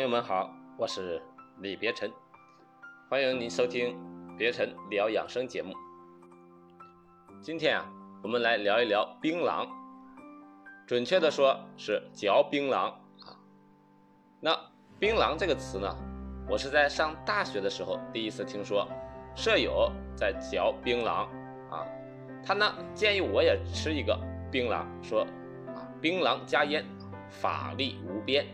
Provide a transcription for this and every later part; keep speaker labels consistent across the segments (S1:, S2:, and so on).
S1: 朋友们好，我是李别臣，欢迎您收听别臣聊养生节目。今天啊，我们来聊一聊槟榔，准确的说是嚼槟榔啊。那槟榔这个词呢，我是在上大学的时候第一次听说，舍友在嚼槟榔啊，他呢建议我也吃一个槟榔，说啊，槟榔加烟，法力无边。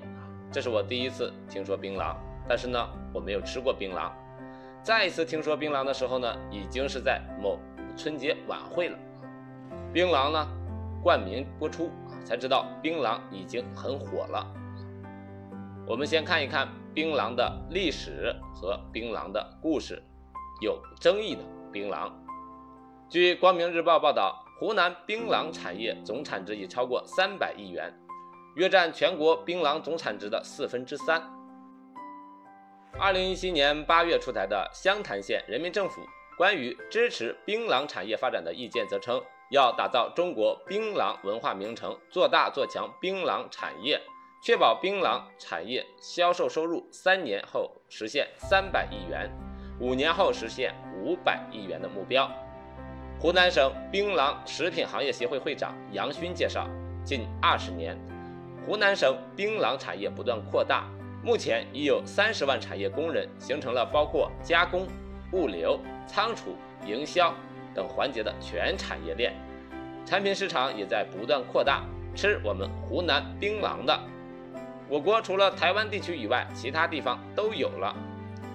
S1: 这是我第一次听说槟榔，但是呢，我没有吃过槟榔。再一次听说槟榔的时候呢，已经是在某春节晚会了。槟榔呢，冠名播出才知道槟榔已经很火了。我们先看一看槟榔的历史和槟榔的故事。有争议的槟榔，据光明日报报道，湖南槟榔产业总产值已超过三百亿元。约占全国槟榔总产值的四分之三。二零一七年八月出台的湘潭县人民政府关于支持槟榔产业发展的意见则称，要打造中国槟榔文化名城，做大做强槟榔产业，确保槟榔产业销售收入三年后实现三百亿元，五年后实现五百亿元的目标。湖南省槟榔食品行业协会会长杨勋介绍，近二十年。湖南省槟榔产业不断扩大，目前已有三十万产业工人，形成了包括加工、物流、仓储、营销等环节的全产业链，产品市场也在不断扩大。吃我们湖南槟榔的，我国除了台湾地区以外，其他地方都有了。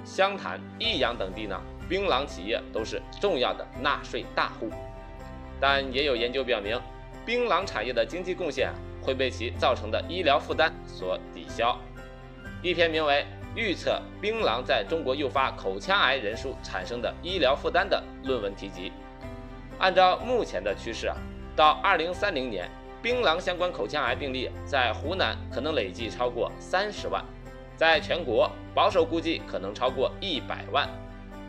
S1: 湘潭、益阳等地呢，槟榔企业都是重要的纳税大户，但也有研究表明，槟榔产业的经济贡献。会被其造成的医疗负担所抵消。一篇名为《预测槟榔在中国诱发口腔癌人数产生的医疗负担》的论文提及，按照目前的趋势啊，到二零三零年，槟榔相关口腔癌病例在湖南可能累计超过三十万，在全国保守估计可能超过一百万。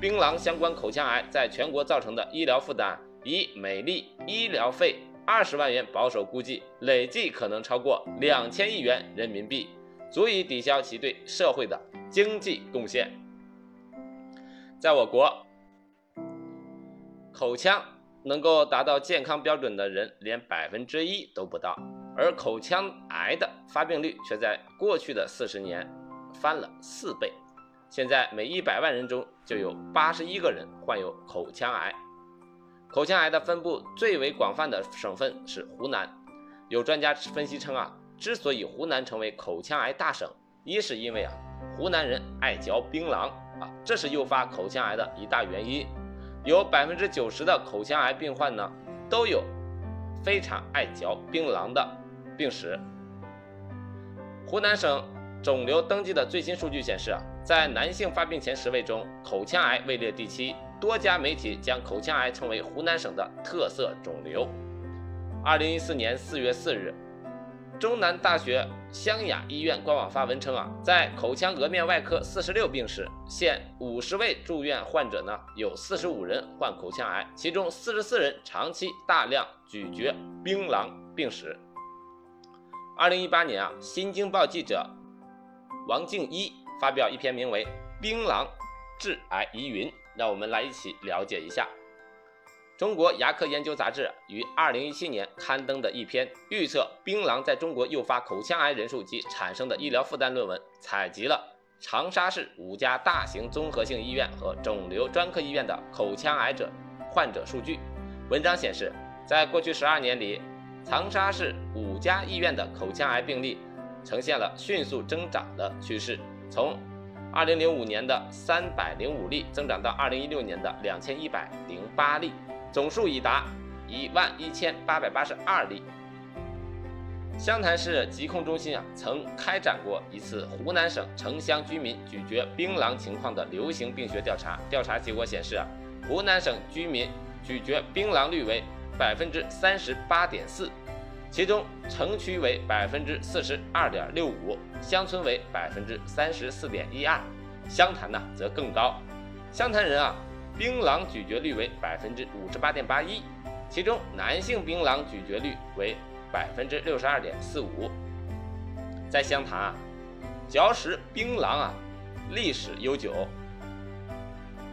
S1: 槟榔相关口腔癌在全国造成的医疗负担，以每例医疗费。二十万元保守估计，累计可能超过两千亿元人民币，足以抵消其对社会的经济贡献。在我国，口腔能够达到健康标准的人连百分之一都不到，而口腔癌的发病率却在过去的四十年翻了四倍，现在每一百万人中就有八十一个人患有口腔癌。口腔癌的分布最为广泛的省份是湖南。有专家分析称啊，之所以湖南成为口腔癌大省，一是因为啊，湖南人爱嚼槟榔啊，这是诱发口腔癌的一大原因。有百分之九十的口腔癌病患呢，都有非常爱嚼槟榔的病史。湖南省肿瘤登记的最新数据显示啊，在男性发病前十位中，口腔癌位列第七。多家媒体将口腔癌称为湖南省的特色肿瘤。二零一四年四月四日，中南大学湘雅医院官网发文称啊，在口腔颌面外科四十六病室，现五十位住院患者呢，有四十五人患口腔癌，其中四十四人长期大量咀嚼槟榔病史。二零一八年啊，新京报记者王静一发表一篇名为《槟榔致癌疑云》。让我们来一起了解一下中国牙科研究杂志于二零一七年刊登的一篇预测槟榔在中国诱发口腔癌人数及产生的医疗负担论文，采集了长沙市五家大型综合性医院和肿瘤专科医院的口腔癌者患者数据。文章显示，在过去十二年里，长沙市五家医院的口腔癌病例呈现了迅速增长的趋势，从二零零五年的三百零五例增长到二零一六年的两千一百零八例，总数已达一万一千八百八十二例。湘潭市疾控中心啊，曾开展过一次湖南省城乡居民咀嚼槟榔情况的流行病学调查，调查结果显示啊，湖南省居民咀嚼槟榔率为百分之三十八点四。其中城区为百分之四十二点六五，乡村为百分之三十四点一二，湘潭呢则更高。湘潭人啊，槟榔咀嚼率为百分之五十八点八一，其中男性槟榔咀嚼率为百分之六十二点四五。在湘潭啊，嚼食槟榔啊，历史悠久。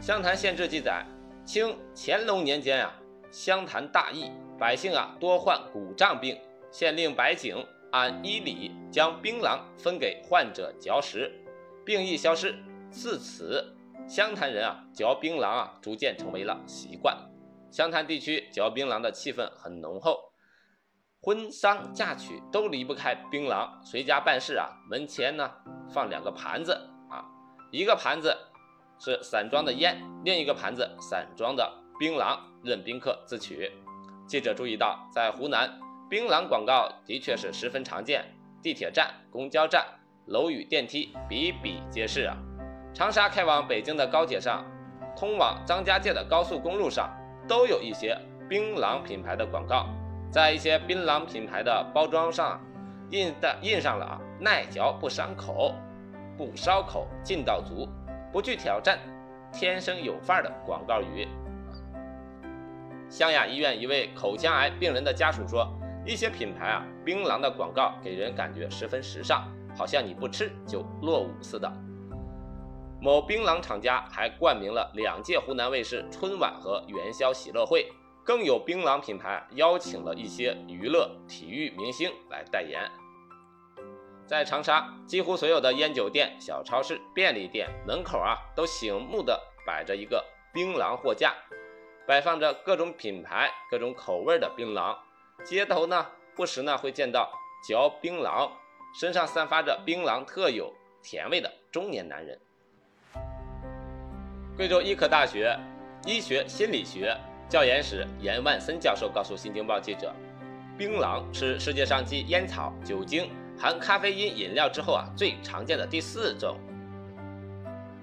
S1: 《湘潭县志》记载，清乾隆年间啊，湘潭大疫，百姓啊多患骨胀病，县令白景按医理将槟榔分给患者嚼食，病疫消失。自此，湘潭人啊嚼槟榔啊逐渐成为了习惯。湘潭地区嚼槟榔的气氛很浓厚。婚丧嫁娶都离不开槟榔，随家办事啊，门前呢放两个盘子啊，一个盘子是散装的烟，另一个盘子散装的槟榔，任宾客自取。记者注意到，在湖南，槟榔广告的确是十分常见，地铁站、公交站、楼宇电梯比比皆是啊。长沙开往北京的高铁上，通往张家界的高速公路上，都有一些槟榔品牌的广告。在一些槟榔品牌的包装上，印的印上了啊，耐嚼不伤口，不烧口，劲道足，不惧挑战，天生有范儿的广告语。湘雅医院一位口腔癌病人的家属说，一些品牌啊，槟榔的广告给人感觉十分时尚，好像你不吃就落伍似的。某槟榔厂家还冠名了两届湖南卫视春晚和元宵喜乐会。更有槟榔品牌邀请了一些娱乐体育明星来代言。在长沙，几乎所有的烟酒店、小超市、便利店门口啊，都醒目的摆着一个槟榔货架，摆放着各种品牌、各种口味的槟榔。街头呢，不时呢会见到嚼槟榔、身上散发着槟榔特有甜味的中年男人。贵州医科大学医学心理学。教研室严万森教授告诉《新京报》记者：“槟榔是世界上继烟草、酒精、含咖啡因饮料之后啊最常见的第四种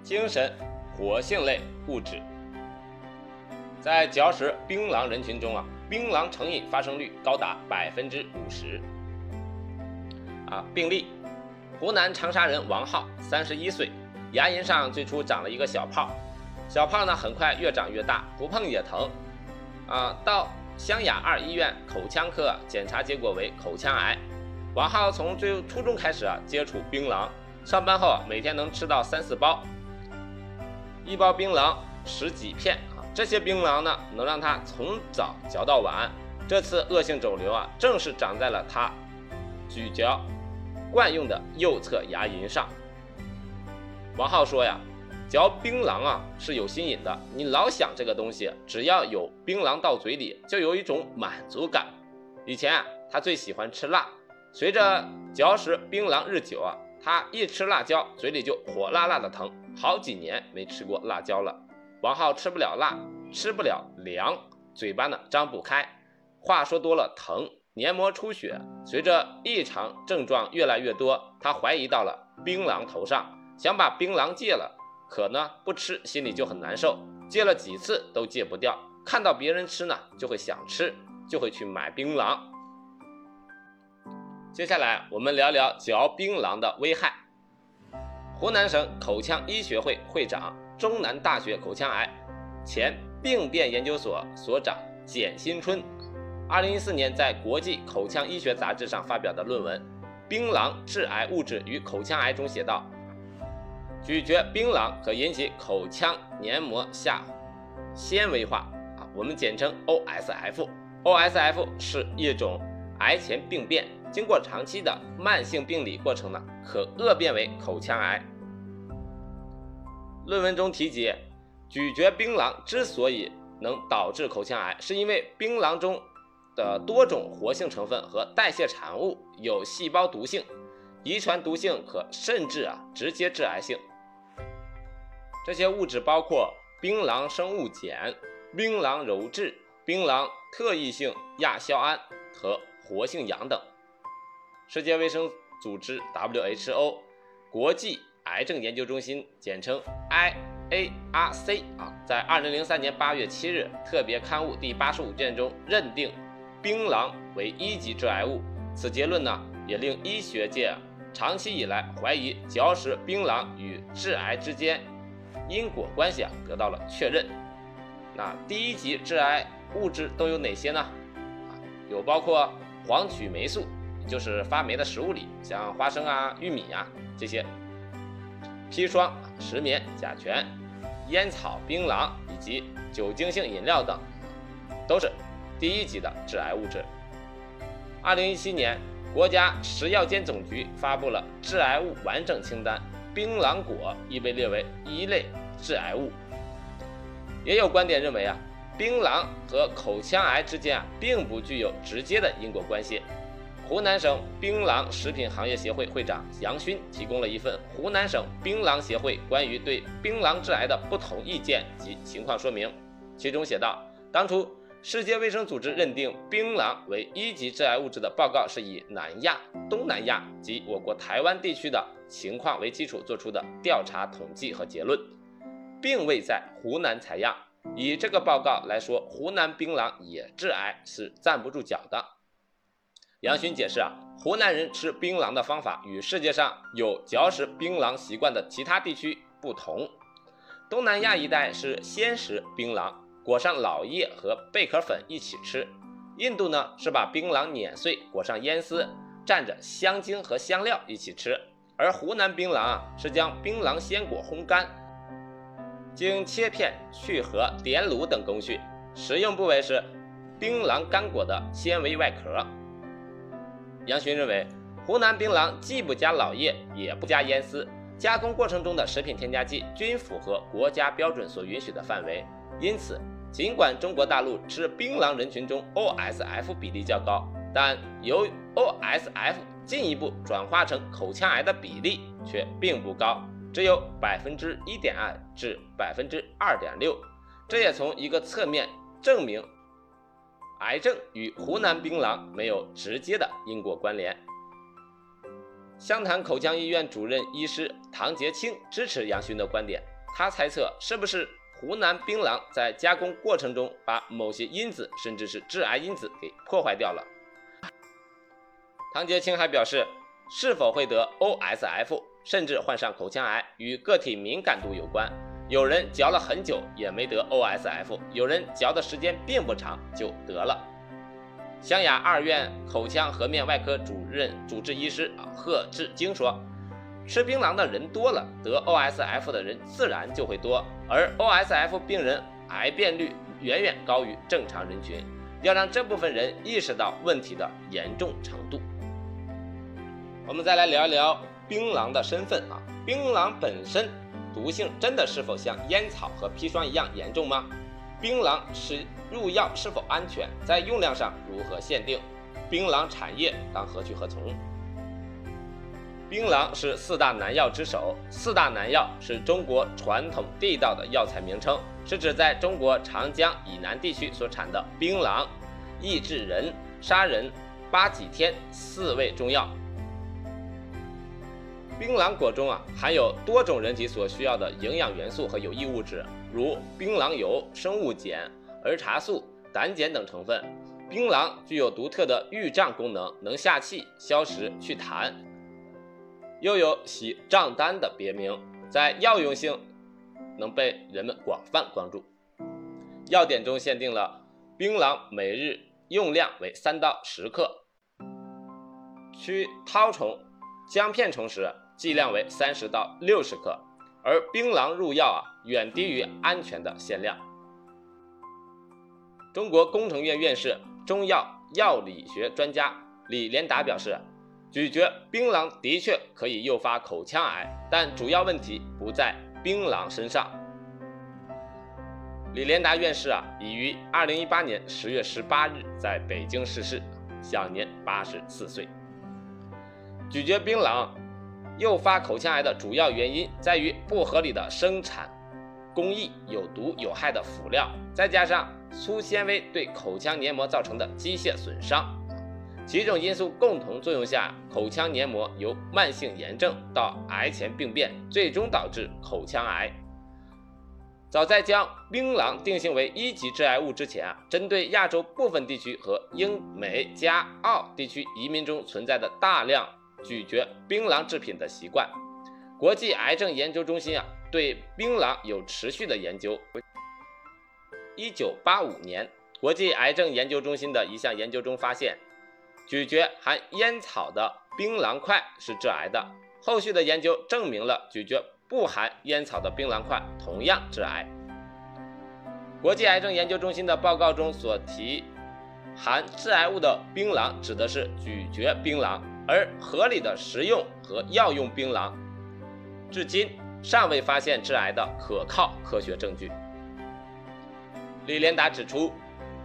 S1: 精神活性类物质。在嚼食槟榔人群中啊，槟榔成瘾发生率高达百分之五十。”啊，病例：湖南长沙人王浩，三十一岁，牙龈上最初长了一个小泡，小泡呢很快越长越大，不碰也疼。啊，到湘雅二医院口腔科检查，结果为口腔癌。王浩从最初中开始啊接触槟榔，上班后每天能吃到三四包，一包槟榔十几片。这些槟榔呢，能让他从早嚼到晚。这次恶性肿瘤啊，正是长在了他咀嚼惯用的右侧牙龈上。王浩说呀。嚼槟榔啊是有新瘾的，你老想这个东西，只要有槟榔到嘴里，就有一种满足感。以前啊，他最喜欢吃辣，随着嚼食槟榔日久啊，他一吃辣椒，嘴里就火辣辣的疼，好几年没吃过辣椒了。王浩吃不了辣，吃不了凉，嘴巴呢张不开，话说多了疼，黏膜出血，随着异常症状越来越多，他怀疑到了槟榔头上，想把槟榔戒了。可呢，不吃心里就很难受，戒了几次都戒不掉。看到别人吃呢，就会想吃，就会去买槟榔。接下来我们聊聊嚼槟榔的危害。湖南省口腔医学会会长、中南大学口腔癌前病变研究所所长简新春，二零一四年在国际口腔医学杂志上发表的论文《槟榔致癌物质与口腔癌》中写道。咀嚼槟榔可引起口腔黏膜下纤维化啊，我们简称 OSF。OSF 是一种癌前病变，经过长期的慢性病理过程呢，可恶变为口腔癌。论文中提及，咀嚼槟榔之所以能导致口腔癌，是因为槟榔中的多种活性成分和代谢产物有细胞毒性，遗传毒性可甚至啊直接致癌性。这些物质包括槟榔生物碱、槟榔鞣质、槟榔特异性亚硝胺和活性氧等。世界卫生组织 （WHO） 国际癌症研究中心（简称 IARC） 啊，在2003年8月7日特别刊物第85卷中认定槟榔为一级致癌物。此结论呢，也令医学界长期以来怀疑嚼食槟榔与致癌之间。因果关系啊得到了确认。那第一级致癌物质都有哪些呢？啊，有包括黄曲霉素，就是发霉的食物里，像花生啊、玉米啊这些砒霜、石棉、甲醛、烟草、槟榔以及酒精性饮料等，都是第一级的致癌物质。二零一七年，国家食药监总局发布了致癌物完整清单，槟榔果已被列为一类致癌物。也有观点认为啊。槟榔和口腔癌之间啊，并不具有直接的因果关系。湖南省槟榔食品行业协会会长杨勋提供了一份湖南省槟榔协会关于对槟榔致癌的不同意见及情况说明，其中写道：当初世界卫生组织认定槟榔为一级致癌物质的报告是以南亚、东南亚及我国台湾地区的情况为基础做出的调查统计和结论，并未在湖南采样。以这个报告来说，湖南槟榔也致癌是站不住脚的。杨勋解释啊，湖南人吃槟榔的方法与世界上有嚼食槟榔习惯的其他地区不同。东南亚一带是鲜食槟榔，裹上老叶和贝壳粉一起吃；印度呢是把槟榔碾碎，裹上烟丝，蘸着香精和香料一起吃。而湖南槟榔啊是将槟榔鲜果烘干。经切片、去核、点卤等工序，食用部位是槟榔干果的纤维外壳。杨巡认为，湖南槟榔既不加老叶，也不加烟丝，加工过程中的食品添加剂均符合国家标准所允许的范围。因此，尽管中国大陆吃槟榔人群中 OSF 比例较高，但由 OSF 进一步转化成口腔癌的比例却并不高。只有百分之一点二至百分之二点六，这也从一个侧面证明癌症与湖南槟榔没有直接的因果关联。湘潭口腔医院主任医师唐杰清支持杨勋的观点，他猜测是不是湖南槟榔在加工过程中把某些因子甚至是致癌因子给破坏掉了。唐杰清还表示，是否会得 OSF？甚至患上口腔癌与个体敏感度有关，有人嚼了很久也没得 OSF，有人嚼的时间并不长就得了。湘雅二院口腔颌面外科主任主治医师贺志京说，吃槟榔的人多了，得 OSF 的人自然就会多，而 OSF 病人癌变率远远高于正常人群，要让这部分人意识到问题的严重程度。我们再来聊一聊。槟榔的身份啊，槟榔本身毒性真的是否像烟草和砒霜一样严重吗？槟榔是入药是否安全？在用量上如何限定？槟榔产业当何去何从？槟榔是四大南药之首，四大南药是中国传统地道的药材名称，是指在中国长江以南地区所产的槟榔、益智仁、砂仁、八戟天四味中药。槟榔果中啊含有多种人体所需要的营养元素和有益物质，如槟榔油、生物碱、儿茶素、胆碱等成分。槟榔具有独特的预胀功能，能下气、消食、祛痰，又有洗胀丹的别名，在药用性能被人们广泛关注。药典中限定了槟榔每日用量为三到十克，驱绦虫、姜片虫时。剂量为三十到六十克，而槟榔入药啊远低于安全的限量。中国工程院院士、中药药理学专家李连达表示，咀嚼槟榔的确可以诱发口腔癌，但主要问题不在槟榔身上。李连达院士啊已于二零一八年十月十八日在北京逝世，享年八十四岁。咀嚼槟榔。诱发口腔癌的主要原因在于不合理的生产工艺、有毒有害的辅料，再加上粗纤维对口腔黏膜造成的机械损伤，几种因素共同作用下，口腔黏膜由慢性炎症到癌前病变，最终导致口腔癌。早在将槟榔定性为一级致癌物之前啊，针对亚洲部分地区和英美加澳地区移民中存在的大量。咀嚼槟榔制品的习惯，国际癌症研究中心啊对槟榔有持续的研究。一九八五年，国际癌症研究中心的一项研究中发现，咀嚼含烟草的槟榔块是致癌的。后续的研究证明了咀嚼不含烟草的槟榔块同样致癌。国际癌症研究中心的报告中所提含致癌物的槟榔，指的是咀嚼槟榔，而合理的食用和药用槟榔，至今尚未发现致癌的可靠科学证据。李连达指出，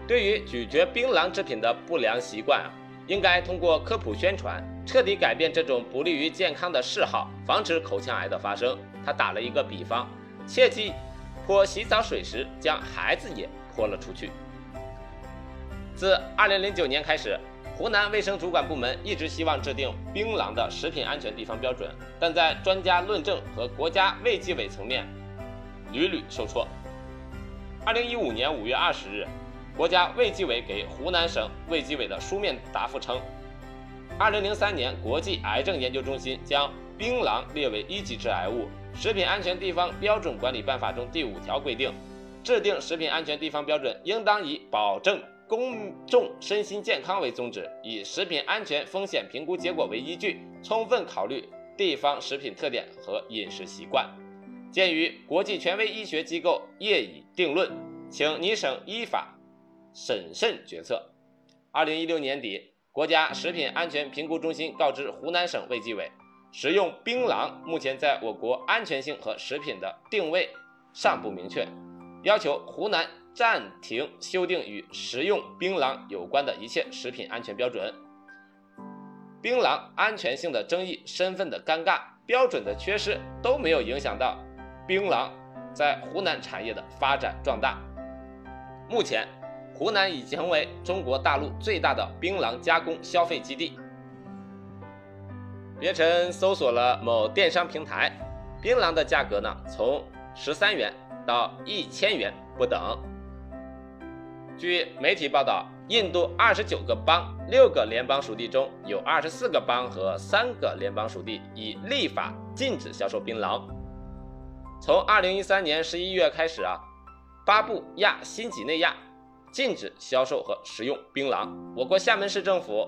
S1: 对于咀嚼槟榔制品的不良习惯啊，应该通过科普宣传，彻底改变这种不利于健康的嗜好，防止口腔癌的发生。他打了一个比方，切记。泼洗澡水时，将孩子也泼了出去。自2009年开始，湖南卫生主管部门一直希望制定槟榔的食品安全地方标准，但在专家论证和国家卫计委层面屡屡受挫。2015年5月20日，国家卫计委给湖南省卫计委的书面答复称，2003年国际癌症研究中心将槟榔列为一级致癌物。食品安全地方标准管理办法中第五条规定，制定食品安全地方标准应当以保证公众身心健康为宗旨，以食品安全风险评估结果为依据，充分考虑地方食品特点和饮食习惯。鉴于国际权威医学机构业已定论，请你省依法审慎决策。二零一六年底，国家食品安全评估中心告知湖南省卫计委。食用槟榔目前在我国安全性和食品的定位尚不明确，要求湖南暂停修订与食用槟榔有关的一切食品安全标准。槟榔安全性的争议、身份的尴尬、标准的缺失都没有影响到槟榔在湖南产业的发展壮大。目前，湖南已经成为中国大陆最大的槟榔加工消费基地。别臣搜索了某电商平台，槟榔的价格呢，从十三元到一千元不等。据媒体报道，印度二十九个邦、六个联邦属地中有二十四个邦和三个联邦属地已立法禁止销售槟榔。从二零一三年十一月开始啊，巴布亚新几内亚禁止销售和食用槟榔。我国厦门市政府。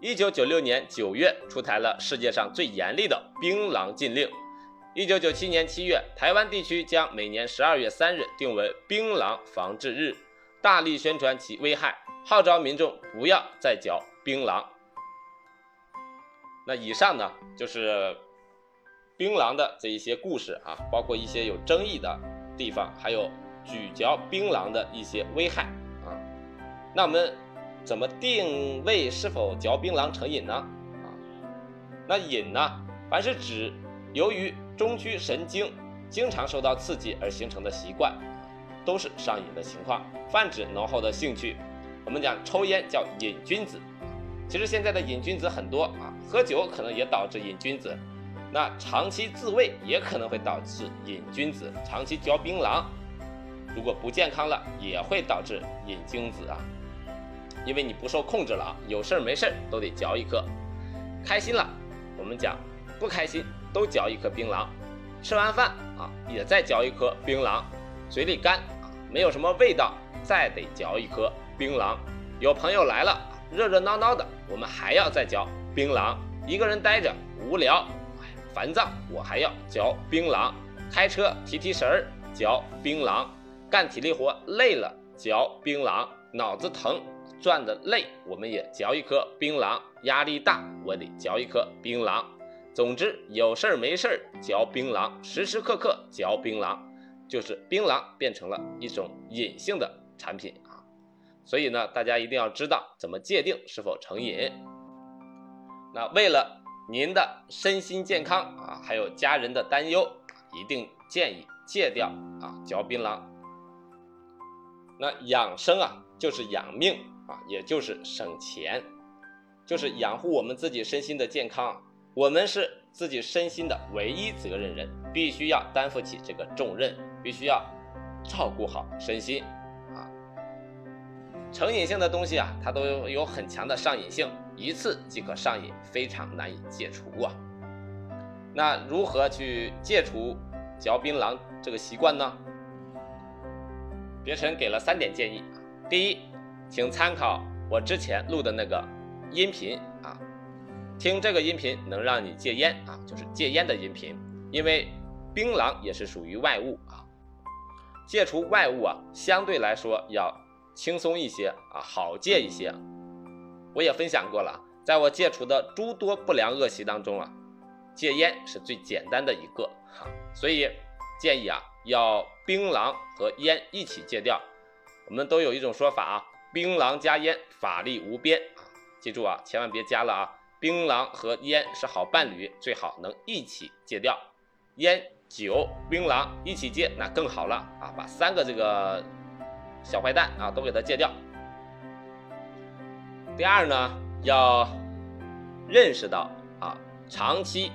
S1: 一九九六年九月出台了世界上最严厉的槟榔禁令。一九九七年七月，台湾地区将每年十二月三日定为槟榔防治日，大力宣传其危害，号召民众不要再嚼槟榔。那以上呢，就是槟榔的这一些故事啊，包括一些有争议的地方，还有咀嚼槟榔的一些危害啊。那我们。怎么定位是否嚼槟榔成瘾呢？啊，那瘾呢，凡是指由于中枢神经经常受到刺激而形成的习惯，都是上瘾的情况。泛指浓厚的兴趣。我们讲抽烟叫瘾君子，其实现在的瘾君子很多啊，喝酒可能也导致瘾君子，那长期自慰也可能会导致瘾君子，长期嚼槟榔，如果不健康了，也会导致瘾君子啊。因为你不受控制了啊，有事儿没事儿都得嚼一颗，开心了，我们讲不开心都嚼一颗槟榔，吃完饭啊也再嚼一颗槟榔，嘴里干没有什么味道，再得嚼一颗槟榔，有朋友来了，热热闹闹的，我们还要再嚼槟榔，一个人待着无聊，烦躁，我还要嚼槟榔，开车提提神儿嚼槟榔，干体力活累了嚼槟榔，脑子疼。赚的累，我们也嚼一颗槟榔；压力大，我得嚼一颗槟榔。总之，有事儿没事儿嚼槟榔，时时刻刻嚼槟榔，就是槟榔变成了一种隐性的产品啊。所以呢，大家一定要知道怎么界定是否成瘾。那为了您的身心健康啊，还有家人的担忧，一定建议戒掉啊嚼槟榔。那养生啊，就是养命。啊，也就是省钱，就是养护我们自己身心的健康。我们是自己身心的唯一责任人，必须要担负起这个重任，必须要照顾好身心。啊，成瘾性的东西啊，它都有很强的上瘾性，一次即可上瘾，非常难以戒除啊。那如何去戒除嚼槟榔这个习惯呢？别尘给了三点建议。第一。请参考我之前录的那个音频啊，听这个音频能让你戒烟啊，就是戒烟的音频。因为槟榔也是属于外物啊。戒除外物啊，相对来说要轻松一些啊，好戒一些。我也分享过了，在我戒除的诸多不良恶习当中啊，戒烟是最简单的一个哈，所以建议啊，要槟榔和烟一起戒掉。我们都有一种说法啊，槟榔加烟，法力无边啊！记住啊，千万别加了啊！槟榔和烟是好伴侣，最好能一起戒掉。烟、酒、槟榔一起戒，那更好了啊！把三个这个小坏蛋啊都给它戒掉。第二呢，要认识到啊，长期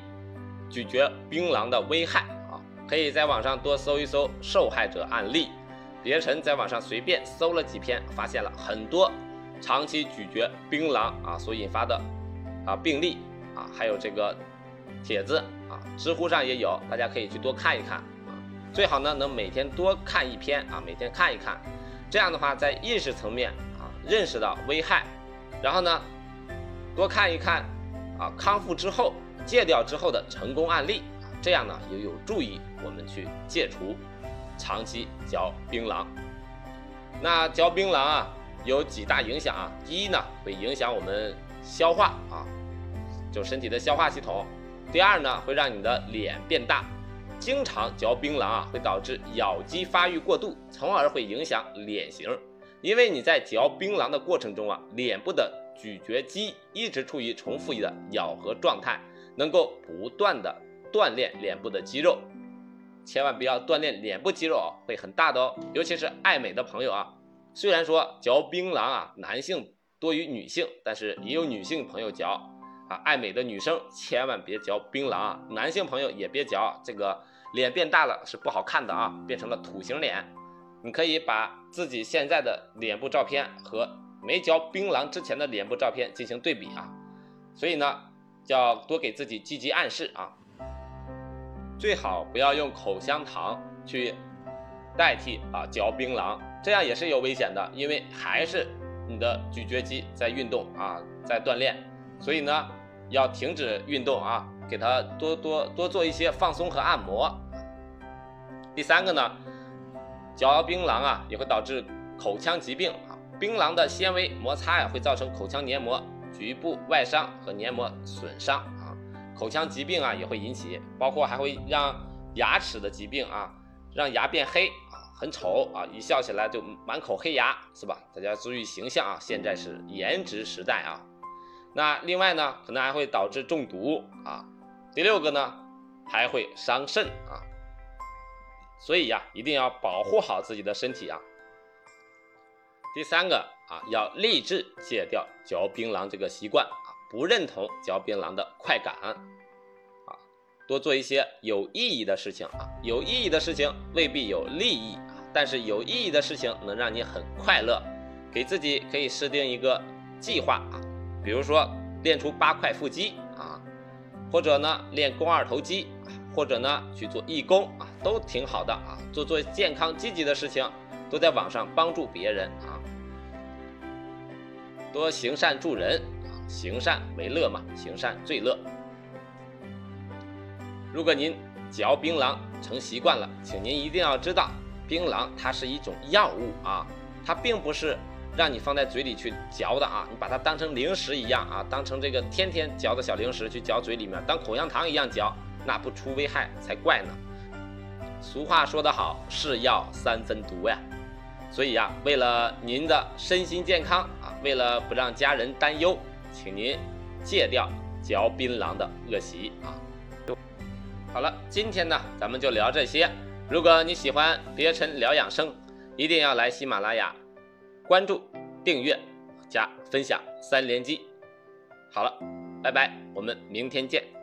S1: 咀嚼槟榔的危害啊，可以在网上多搜一搜受害者案例。别臣在网上随便搜了几篇，发现了很多长期咀嚼槟榔啊所引发的啊病例啊，还有这个帖子啊，知乎上也有，大家可以去多看一看啊。最好呢能每天多看一篇啊，每天看一看，这样的话在意识层面啊认识到危害，然后呢多看一看啊康复之后戒掉之后的成功案例啊，这样呢也有助于我们去戒除。长期嚼槟榔，那嚼槟榔啊有几大影响啊？第一呢，会影响我们消化啊，就身体的消化系统。第二呢，会让你的脸变大。经常嚼槟榔啊，会导致咬肌发育过度，从而会影响脸型。因为你在嚼槟榔的过程中啊，脸部的咀嚼肌一直处于重复的咬合状态，能够不断的锻炼脸部的肌肉。千万不要锻炼脸部肌肉哦，会很大的哦。尤其是爱美的朋友啊，虽然说嚼槟榔啊，男性多于女性，但是也有女性朋友嚼啊。爱美的女生千万别嚼槟榔啊，男性朋友也别嚼，这个脸变大了是不好看的啊，变成了土型脸。你可以把自己现在的脸部照片和没嚼槟榔之前的脸部照片进行对比啊。所以呢，要多给自己积极暗示啊。最好不要用口香糖去代替啊嚼槟榔，这样也是有危险的，因为还是你的咀嚼肌在运动啊，在锻炼，所以呢要停止运动啊，给它多多多做一些放松和按摩。第三个呢，嚼槟榔啊也会导致口腔疾病啊，槟榔的纤维摩擦呀会造成口腔黏膜局部外伤和黏膜损伤啊。口腔疾病啊也会引起，包括还会让牙齿的疾病啊，让牙变黑啊，很丑啊，一笑起来就满口黑牙，是吧？大家注意形象啊，现在是颜值时代啊。那另外呢，可能还会导致中毒啊。第六个呢，还会伤肾啊。所以呀，一定要保护好自己的身体啊。第三个啊，要立志戒掉嚼槟榔这个习惯啊。不认同嚼槟榔的快感，啊，多做一些有意义的事情啊，有意义的事情未必有利益啊，但是有意义的事情能让你很快乐，给自己可以设定一个计划啊，比如说练出八块腹肌啊，或者呢练肱二头肌，或者呢去做义工啊，都挺好的啊，做做健康积极的事情，都在网上帮助别人啊，多行善助人。行善为乐嘛，行善最乐。如果您嚼槟榔成习惯了，请您一定要知道，槟榔它是一种药物啊，它并不是让你放在嘴里去嚼的啊，你把它当成零食一样啊，当成这个天天嚼的小零食去嚼嘴里面，当口香糖一样嚼，那不出危害才怪呢。俗话说得好，是药三分毒呀。所以呀，为了您的身心健康啊，为了不让家人担忧。请您戒掉嚼槟榔的恶习啊！好了，今天呢，咱们就聊这些。如果你喜欢别尘聊养生，一定要来喜马拉雅关注、订阅、加分享三连击。好了，拜拜，我们明天见。